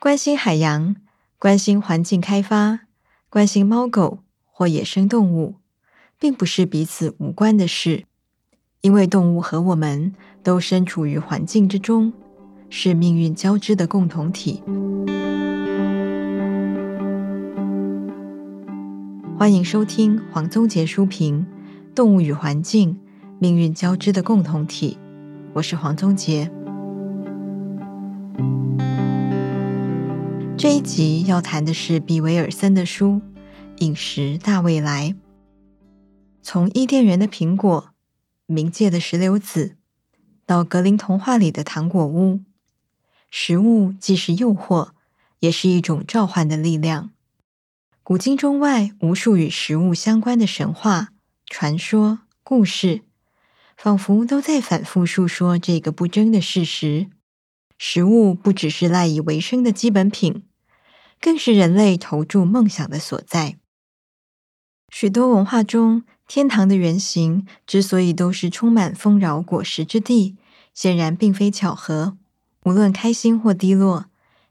关心海洋、关心环境开发、关心猫狗或野生动物，并不是彼此无关的事，因为动物和我们都身处于环境之中，是命运交织的共同体。欢迎收听黄宗杰书评《动物与环境：命运交织的共同体》，我是黄宗杰。这一集要谈的是比维尔森的书《饮食大未来》。从伊甸园的苹果、冥界的石榴籽，到格林童话里的糖果屋，食物既是诱惑，也是一种召唤的力量。古今中外，无数与食物相关的神话、传说、故事，仿佛都在反复述说这个不争的事实：食物不只是赖以为生的基本品，更是人类投注梦想的所在。许多文化中，天堂的原型之所以都是充满丰饶果实之地，显然并非巧合。无论开心或低落，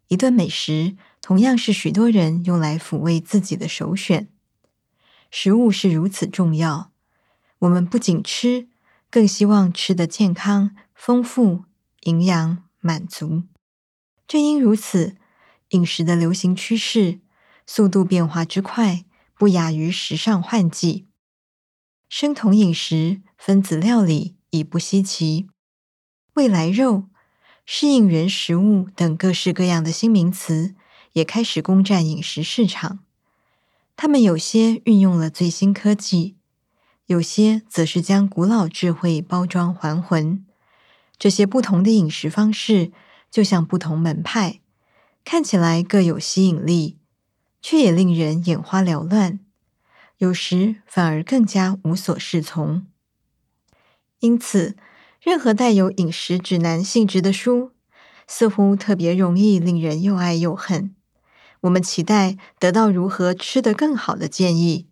一顿美食，同样是许多人用来抚慰自己的首选。食物是如此重要，我们不仅吃，更希望吃得健康、丰富、营养、满足。正因如此，饮食的流行趋势、速度变化之快，不亚于时尚换季。生酮饮食、分子料理已不稀奇，未来肉、适应原食物等各式各样的新名词。也开始攻占饮食市场，他们有些运用了最新科技，有些则是将古老智慧包装还魂。这些不同的饮食方式，就像不同门派，看起来各有吸引力，却也令人眼花缭乱，有时反而更加无所适从。因此，任何带有饮食指南性质的书，似乎特别容易令人又爱又恨。我们期待得到如何吃得更好的建议，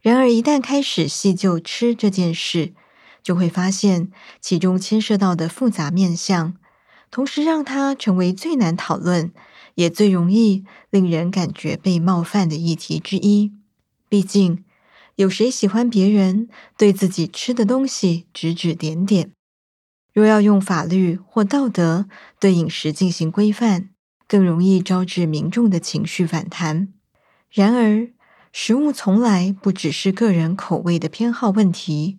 然而一旦开始细究吃这件事，就会发现其中牵涉到的复杂面相，同时让它成为最难讨论，也最容易令人感觉被冒犯的议题之一。毕竟，有谁喜欢别人对自己吃的东西指指点点？若要用法律或道德对饮食进行规范，更容易招致民众的情绪反弹。然而，食物从来不只是个人口味的偏好问题，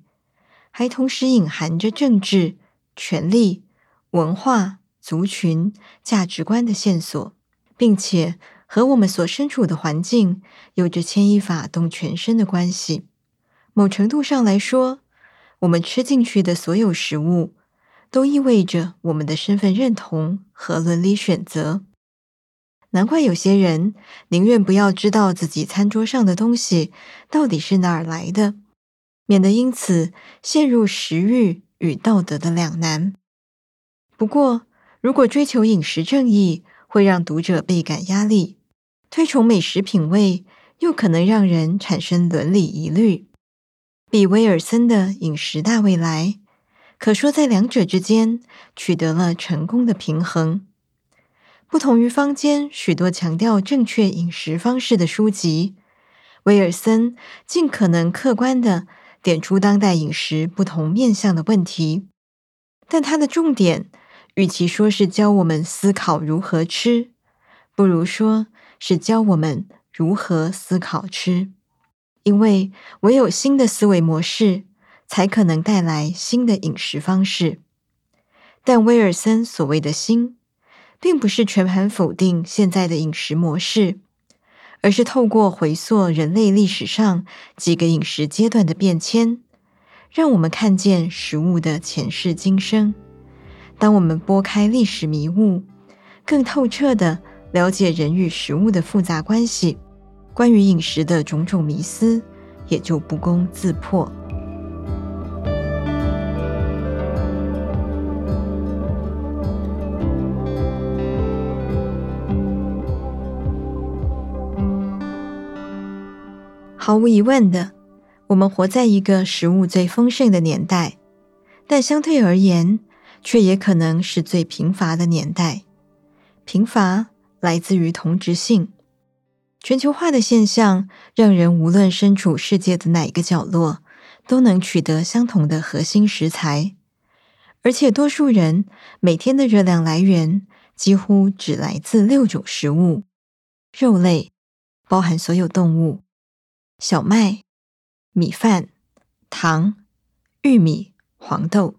还同时隐含着政治、权力、文化、族群、价值观的线索，并且和我们所身处的环境有着牵一发动全身的关系。某程度上来说，我们吃进去的所有食物，都意味着我们的身份认同和伦理选择。难怪有些人宁愿不要知道自己餐桌上的东西到底是哪儿来的，免得因此陷入食欲与道德的两难。不过，如果追求饮食正义会让读者倍感压力，推崇美食品味又可能让人产生伦理疑虑。比威尔森的《饮食大未来》可说在两者之间取得了成功的平衡。不同于坊间许多强调正确饮食方式的书籍，威尔森尽可能客观地点出当代饮食不同面向的问题，但他的重点与其说是教我们思考如何吃，不如说是教我们如何思考吃，因为唯有新的思维模式，才可能带来新的饮食方式。但威尔森所谓的“新”，并不是全盘否定现在的饮食模式，而是透过回溯人类历史上几个饮食阶段的变迁，让我们看见食物的前世今生。当我们拨开历史迷雾，更透彻地了解人与食物的复杂关系，关于饮食的种种迷思也就不攻自破。毫无疑问的，我们活在一个食物最丰盛的年代，但相对而言，却也可能是最贫乏的年代。贫乏来自于同质性。全球化的现象让人无论身处世界的哪个角落，都能取得相同的核心食材，而且多数人每天的热量来源几乎只来自六种食物：肉类，包含所有动物；小麦、米饭、糖、玉米、黄豆。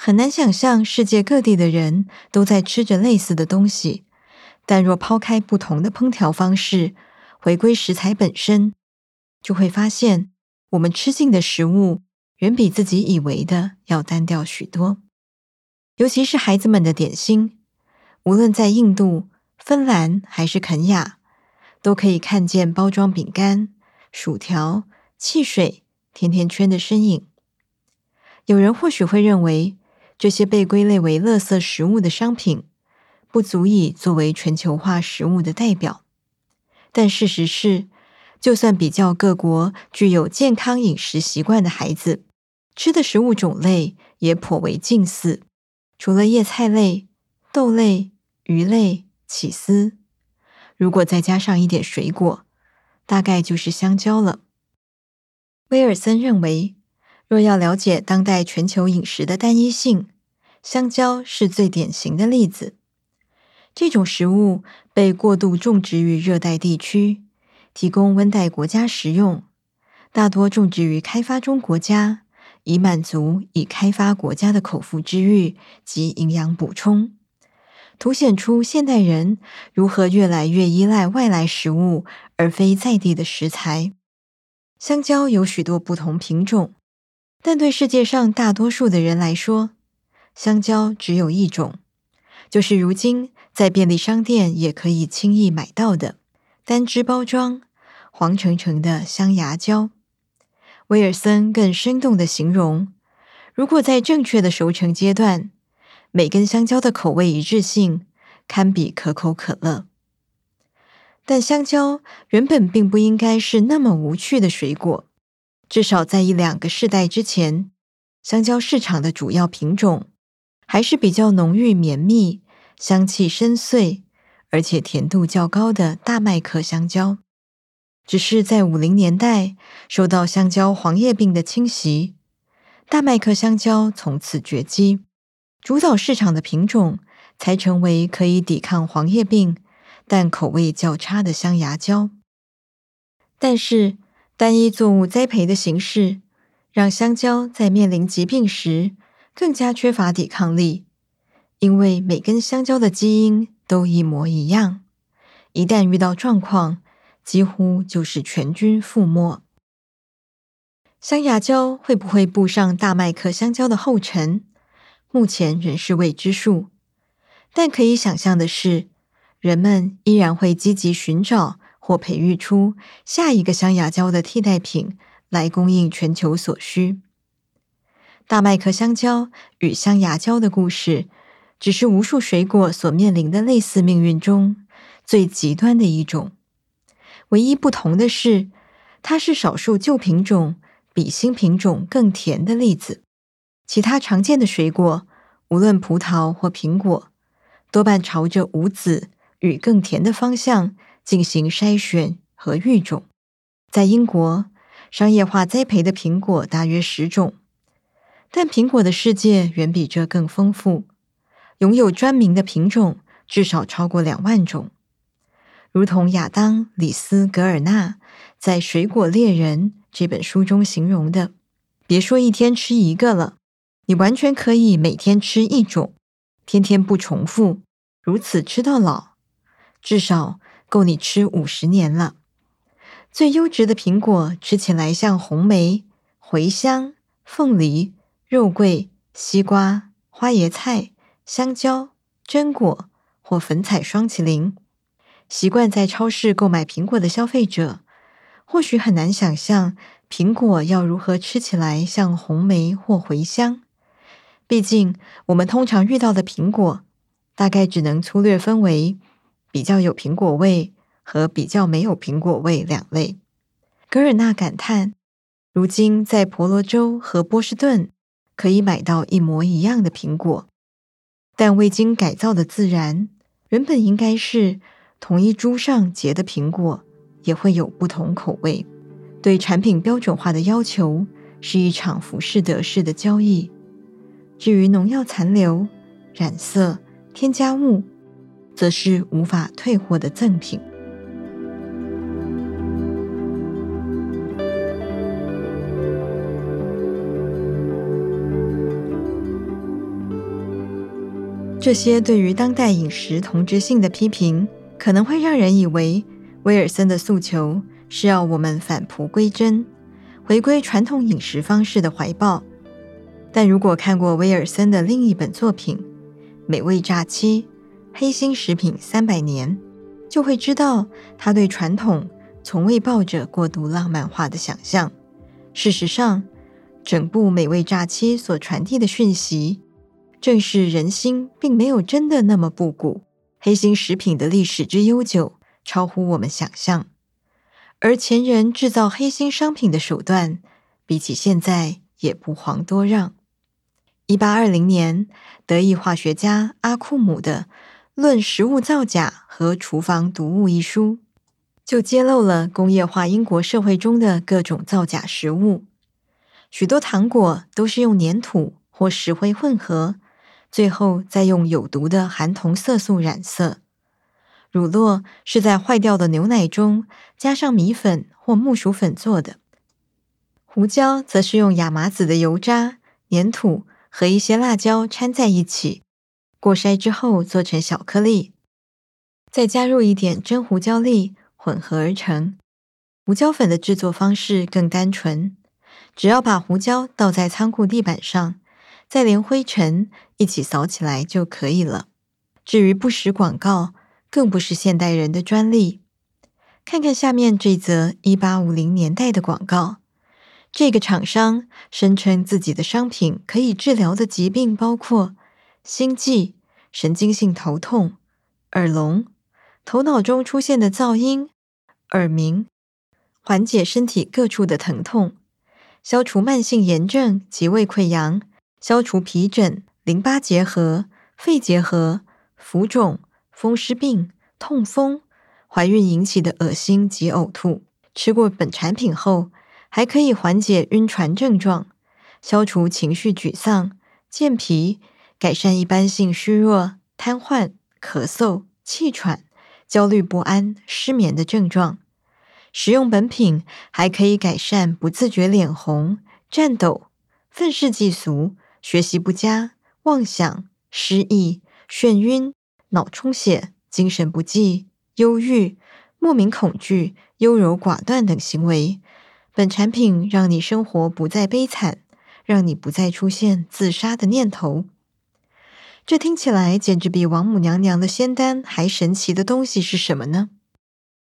很难想象世界各地的人都在吃着类似的东西。但若抛开不同的烹调方式，回归食材本身，就会发现我们吃进的食物远比自己以为的要单调许多。尤其是孩子们的点心，无论在印度、芬兰还是肯亚，都可以看见包装饼干、薯条、汽水、甜甜圈的身影。有人或许会认为，这些被归类为垃圾食物的商品，不足以作为全球化食物的代表，但事实是，就算比较各国具有健康饮食习惯的孩子，吃的食物种类也颇为近似。除了叶菜类、豆类、鱼类、起司，如果再加上一点水果，大概就是香蕉了。威尔森认为，若要了解当代全球饮食的单一性，香蕉是最典型的例子。这种食物被过度种植于热带地区，提供温带国家食用，大多种植于开发中国家，以满足已开发国家的口腹之欲及营养补充，凸显出现代人如何越来越依赖外来食物，而非在地的食材。香蕉有许多不同品种，但对世界上大多数的人来说，香蕉只有一种，就是如今。在便利商店也可以轻易买到的单只包装、黄澄澄的香牙蕉。威尔森更生动的形容：如果在正确的熟成阶段，每根香蕉的口味一致性堪比可口可乐。但香蕉原本并不应该是那么无趣的水果，至少在一两个世代之前，香蕉市场的主要品种还是比较浓郁绵密。香气深邃，而且甜度较高的大麦克香蕉，只是在五零年代受到香蕉黄叶病的侵袭，大麦克香蕉从此绝迹，主导市场的品种才成为可以抵抗黄叶病，但口味较差的香牙蕉。但是，单一作物栽培的形式，让香蕉在面临疾病时更加缺乏抵抗力。因为每根香蕉的基因都一模一样，一旦遇到状况，几乎就是全军覆没。香牙蕉会不会步上大麦克香蕉的后尘？目前仍是未知数。但可以想象的是，人们依然会积极寻找或培育出下一个香牙蕉的替代品，来供应全球所需。大麦克香蕉与香牙蕉的故事。只是无数水果所面临的类似命运中最极端的一种，唯一不同的是，它是少数旧品种比新品种更甜的例子。其他常见的水果，无论葡萄或苹果，多半朝着无籽与更甜的方向进行筛选和育种。在英国，商业化栽培的苹果大约十种，但苹果的世界远比这更丰富。拥有专名的品种至少超过两万种，如同亚当·里斯·格尔纳在《水果猎人》这本书中形容的：“别说一天吃一个了，你完全可以每天吃一种，天天不重复，如此吃到老，至少够你吃五十年了。”最优质的苹果吃起来像红莓、茴香、凤梨、肉桂、西瓜、花椰菜。香蕉、榛果或粉彩双麒麟，习惯在超市购买苹果的消费者，或许很难想象苹果要如何吃起来像红莓或茴香。毕竟，我们通常遇到的苹果，大概只能粗略分为比较有苹果味和比较没有苹果味两类。格尔纳感叹：如今在婆罗洲和波士顿可以买到一模一样的苹果。但未经改造的自然，原本应该是同一株上结的苹果，也会有不同口味。对产品标准化的要求是一场浮士德式的交易。至于农药残留、染色、添加物，则是无法退货的赠品。这些对于当代饮食同质性的批评，可能会让人以为威尔森的诉求是要我们返璞归真，回归传统饮食方式的怀抱。但如果看过威尔森的另一本作品《美味炸鸡：黑心食品三百年》，就会知道他对传统从未抱着过度浪漫化的想象。事实上，整部《美味诈欺》所传递的讯息，正是人心并没有真的那么不古，黑心食品的历史之悠久，超乎我们想象。而前人制造黑心商品的手段，比起现在也不遑多让。一八二零年，德裔化学家阿库姆的《论食物造假和厨房毒物》一书，就揭露了工业化英国社会中的各种造假食物。许多糖果都是用粘土或石灰混合。最后再用有毒的含铜色素染色。乳酪是在坏掉的牛奶中加上米粉或木薯粉做的。胡椒则是用亚麻籽的油渣、粘土和一些辣椒掺在一起，过筛之后做成小颗粒，再加入一点真胡椒粒混合而成。胡椒粉的制作方式更单纯，只要把胡椒倒在仓库地板上。再连灰尘一起扫起来就可以了。至于不实广告，更不是现代人的专利。看看下面这则一八五零年代的广告，这个厂商声称自己的商品可以治疗的疾病包括心悸、神经性头痛、耳聋、头脑中出现的噪音、耳鸣，缓解身体各处的疼痛，消除慢性炎症及胃溃疡。消除皮疹、淋巴结核、肺结核、浮肿、风湿病、痛风、怀孕引起的恶心及呕吐。吃过本产品后，还可以缓解晕船症状，消除情绪沮丧、健脾，改善一般性虚弱、瘫痪、咳嗽、气喘、焦虑不安、失眠的症状。使用本品还可以改善不自觉脸红、颤抖、愤世嫉俗。学习不佳、妄想、失忆、眩晕、脑充血、精神不济、忧郁、莫名恐惧、优柔寡断等行为，本产品让你生活不再悲惨，让你不再出现自杀的念头。这听起来简直比王母娘娘的仙丹还神奇的东西是什么呢？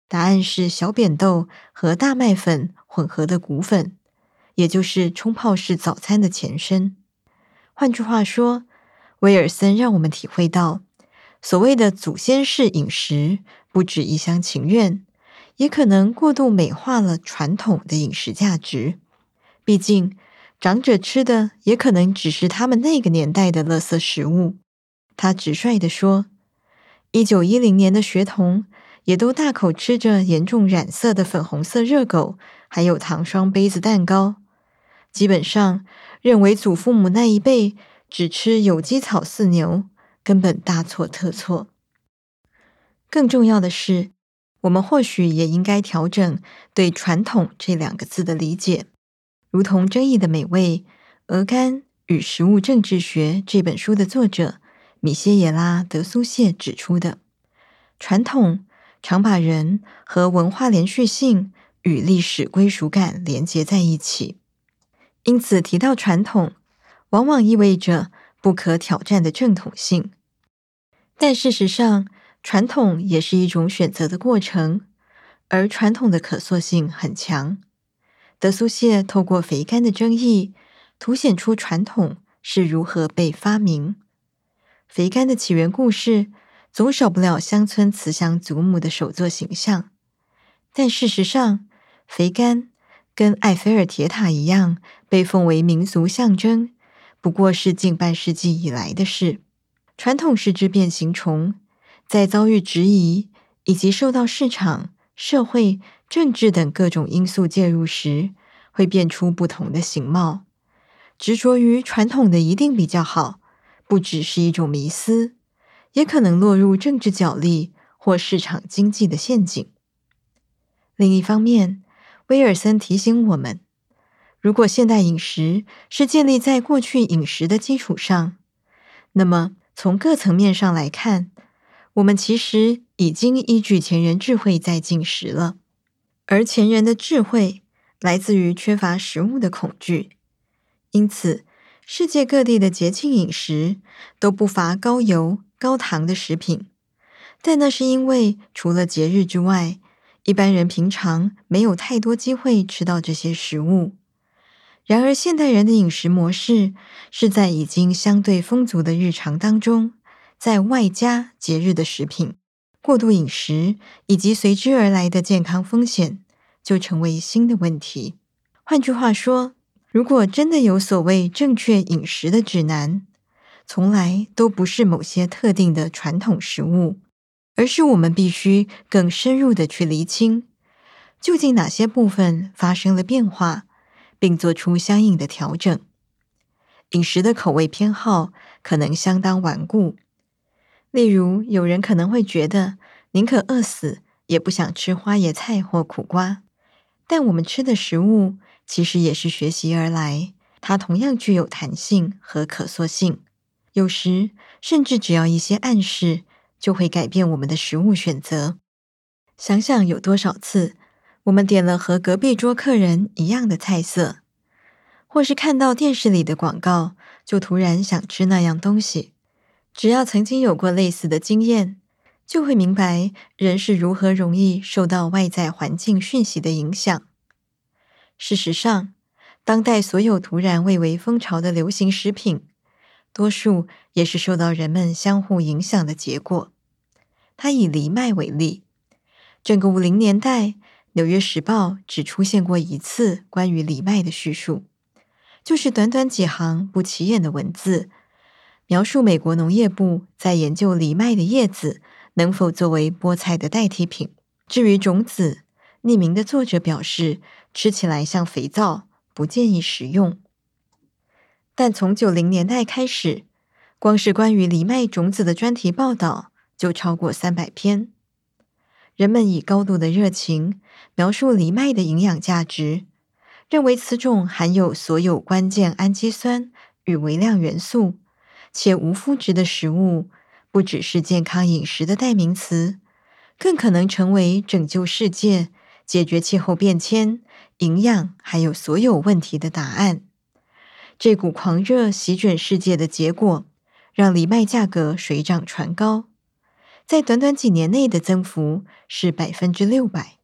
答案是小扁豆和大麦粉混合的谷粉，也就是冲泡式早餐的前身。换句话说，威尔森让我们体会到，所谓的祖先式饮食不止一厢情愿，也可能过度美化了传统的饮食价值。毕竟，长者吃的也可能只是他们那个年代的垃圾食物。他直率地说，一九一零年的学童也都大口吃着严重染色的粉红色热狗，还有糖霜杯子蛋糕。基本上。认为祖父母那一辈只吃有机草饲牛，根本大错特错。更重要的是，我们或许也应该调整对“传统”这两个字的理解。如同《争议的美味：鹅肝与食物政治学》这本书的作者米歇耶拉·德苏谢指出的，传统常把人和文化连续性与历史归属感连接在一起。因此，提到传统，往往意味着不可挑战的正统性。但事实上，传统也是一种选择的过程，而传统的可塑性很强。德苏谢透过肥甘的争议，凸显出传统是如何被发明。肥甘的起源故事，总少不了乡村慈祥祖母的手作形象。但事实上，肥甘跟埃菲尔铁塔一样，被奉为民族象征，不过是近半世纪以来的事。传统是只变形虫，在遭遇质疑以及受到市场、社会、政治等各种因素介入时，会变出不同的形貌。执着于传统的一定比较好，不只是一种迷思，也可能落入政治角力或市场经济的陷阱。另一方面，威尔森提醒我们，如果现代饮食是建立在过去饮食的基础上，那么从各层面上来看，我们其实已经依据前人智慧在进食了。而前人的智慧来自于缺乏食物的恐惧，因此世界各地的节庆饮食都不乏高油、高糖的食品。但那是因为除了节日之外，一般人平常没有太多机会吃到这些食物。然而，现代人的饮食模式是在已经相对丰足的日常当中，在外加节日的食品。过度饮食以及随之而来的健康风险，就成为新的问题。换句话说，如果真的有所谓正确饮食的指南，从来都不是某些特定的传统食物，而是我们必须更深入的去厘清，究竟哪些部分发生了变化，并做出相应的调整。饮食的口味偏好可能相当顽固。例如，有人可能会觉得宁可饿死，也不想吃花椰菜或苦瓜。但我们吃的食物其实也是学习而来，它同样具有弹性和可塑性。有时，甚至只要一些暗示，就会改变我们的食物选择。想想有多少次，我们点了和隔壁桌客人一样的菜色，或是看到电视里的广告，就突然想吃那样东西。只要曾经有过类似的经验，就会明白人是如何容易受到外在环境讯息的影响。事实上，当代所有突然蔚为风潮的流行食品，多数也是受到人们相互影响的结果。他以藜麦为例，整个五零年代，《纽约时报》只出现过一次关于藜麦的叙述，就是短短几行不起眼的文字。描述美国农业部在研究藜麦的叶子能否作为菠菜的代替品。至于种子，匿名的作者表示吃起来像肥皂，不建议食用。但从九零年代开始，光是关于藜麦种子的专题报道就超过三百篇。人们以高度的热情描述藜麦的营养价值，认为此种含有所有关键氨基酸与微量元素。且无麸质的食物，不只是健康饮食的代名词，更可能成为拯救世界、解决气候变迁、营养还有所有问题的答案。这股狂热席卷世界的结果，让藜麦价格水涨船高，在短短几年内的增幅是百分之六百，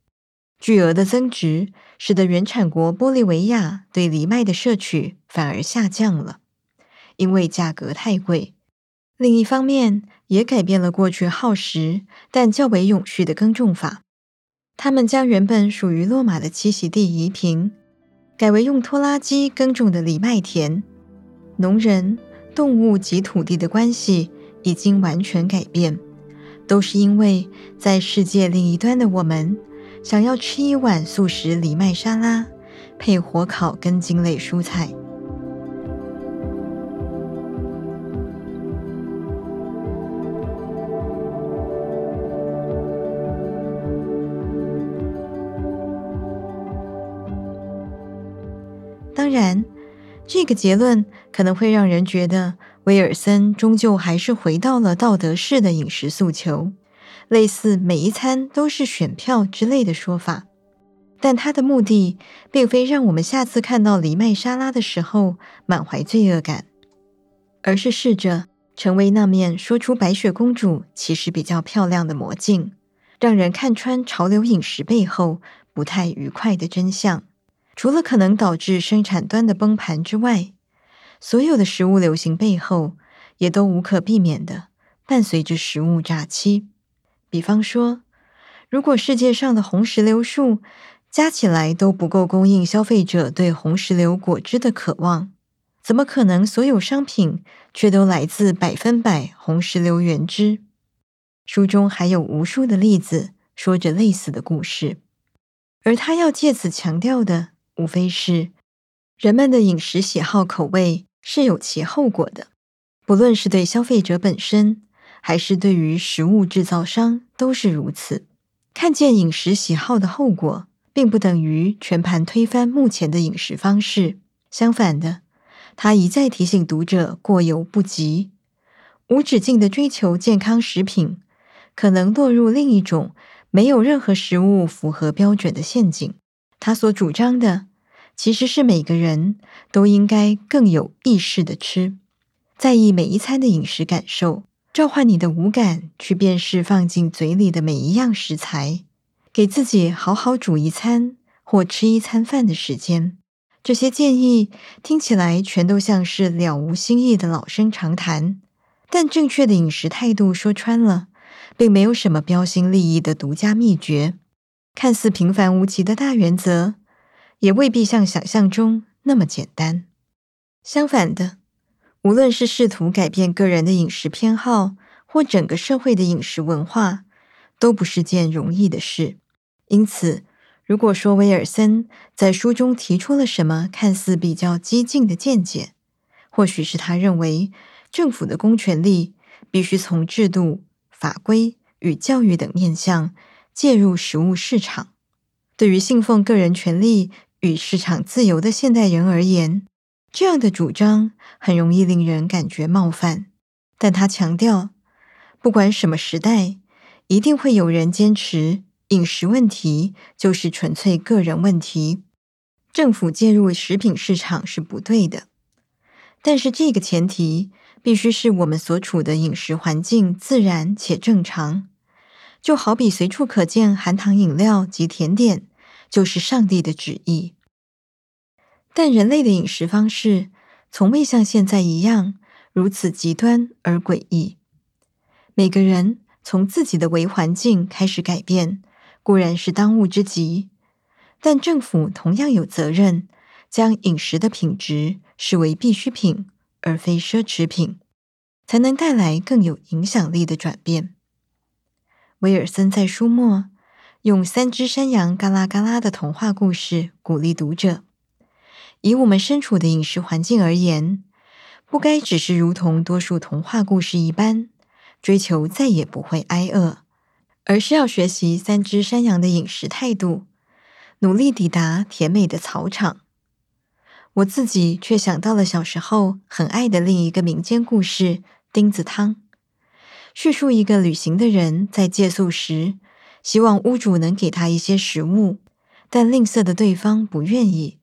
巨额的增值，使得原产国玻利维亚对藜麦的摄取反而下降了。因为价格太贵，另一方面也改变了过去耗时但较为永续的耕种法。他们将原本属于骆马的栖息地移平，改为用拖拉机耕种的藜麦田。农人、动物及土地的关系已经完全改变，都是因为在世界另一端的我们，想要吃一碗素食藜麦沙拉，配火烤根茎类蔬菜。然，这个结论可能会让人觉得威尔森终究还是回到了道德式的饮食诉求，类似每一餐都是选票之类的说法。但他的目的并非让我们下次看到藜麦沙拉的时候满怀罪恶感，而是试着成为那面说出白雪公主其实比较漂亮的魔镜，让人看穿潮流饮食背后不太愉快的真相。除了可能导致生产端的崩盘之外，所有的食物流行背后也都无可避免的伴随着食物诈欺。比方说，如果世界上的红石榴树加起来都不够供应消费者对红石榴果汁的渴望，怎么可能所有商品却都来自百分百红石榴原汁？书中还有无数的例子，说着类似的故事。而他要借此强调的，无非是人们的饮食喜好、口味是有其后果的，不论是对消费者本身，还是对于食物制造商，都是如此。看见饮食喜好的后果，并不等于全盘推翻目前的饮食方式。相反的，他一再提醒读者过犹不及，无止境的追求健康食品，可能落入另一种没有任何食物符合标准的陷阱。他所主张的，其实是每个人都应该更有意识地吃，在意每一餐的饮食感受，召唤你的五感去辨识放进嘴里的每一样食材，给自己好好煮一餐或吃一餐饭的时间。这些建议听起来全都像是了无新意的老生常谈，但正确的饮食态度说穿了，并没有什么标新立异的独家秘诀。看似平凡无奇的大原则，也未必像想象中那么简单。相反的，无论是试图改变个人的饮食偏好，或整个社会的饮食文化，都不是件容易的事。因此，如果说威尔森在书中提出了什么看似比较激进的见解，或许是他认为政府的公权力必须从制度、法规与教育等面向介入食物市场。对于信奉个人权利与市场自由的现代人而言，这样的主张很容易令人感觉冒犯。但他强调，不管什么时代，一定会有人坚持。饮食问题就是纯粹个人问题，政府介入食品市场是不对的。但是这个前提必须是我们所处的饮食环境自然且正常，就好比随处可见含糖饮料及甜点，就是上帝的旨意。但人类的饮食方式从未像现在一样如此极端而诡异。每个人从自己的微环境开始改变。固然是当务之急，但政府同样有责任将饮食的品质视为必需品，而非奢侈品，才能带来更有影响力的转变。威尔森在书末用三只山羊嘎啦嘎啦的童话故事鼓励读者：以我们身处的饮食环境而言，不该只是如同多数童话故事一般，追求再也不会挨饿。而是要学习三只山羊的饮食态度，努力抵达甜美的草场。我自己却想到了小时候很爱的另一个民间故事《钉子汤》，叙述一个旅行的人在借宿时，希望屋主能给他一些食物，但吝啬的对方不愿意。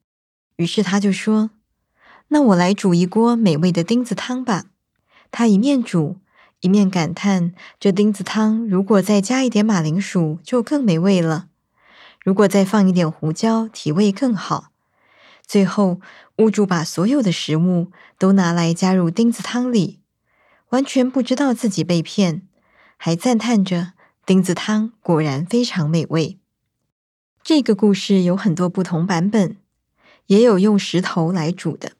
于是他就说：“那我来煮一锅美味的钉子汤吧。”他一面煮。一面感叹：“这钉子汤如果再加一点马铃薯，就更美味了；如果再放一点胡椒，提味更好。”最后，屋主把所有的食物都拿来加入钉子汤里，完全不知道自己被骗，还赞叹着：“钉子汤果然非常美味。”这个故事有很多不同版本，也有用石头来煮的。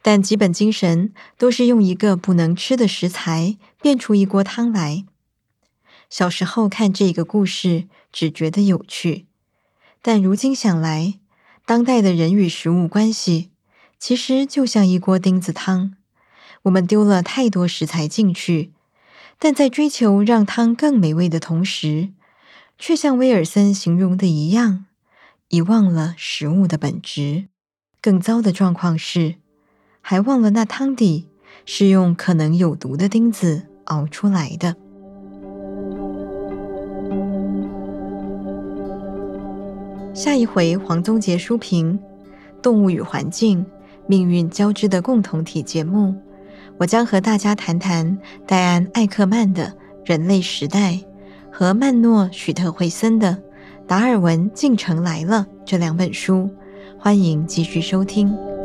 但基本精神都是用一个不能吃的食材变出一锅汤来。小时候看这个故事只觉得有趣，但如今想来，当代的人与食物关系其实就像一锅钉子汤。我们丢了太多食材进去，但在追求让汤更美味的同时，却像威尔森形容的一样，遗忘了食物的本质。更糟的状况是，还忘了那汤底是用可能有毒的钉子熬出来的。下一回黄宗杰书评《动物与环境：命运交织的共同体》节目，我将和大家谈谈戴安·艾克曼的《人类时代》和曼诺·许特惠森的《达尔文进程来了》这两本书，欢迎继续收听。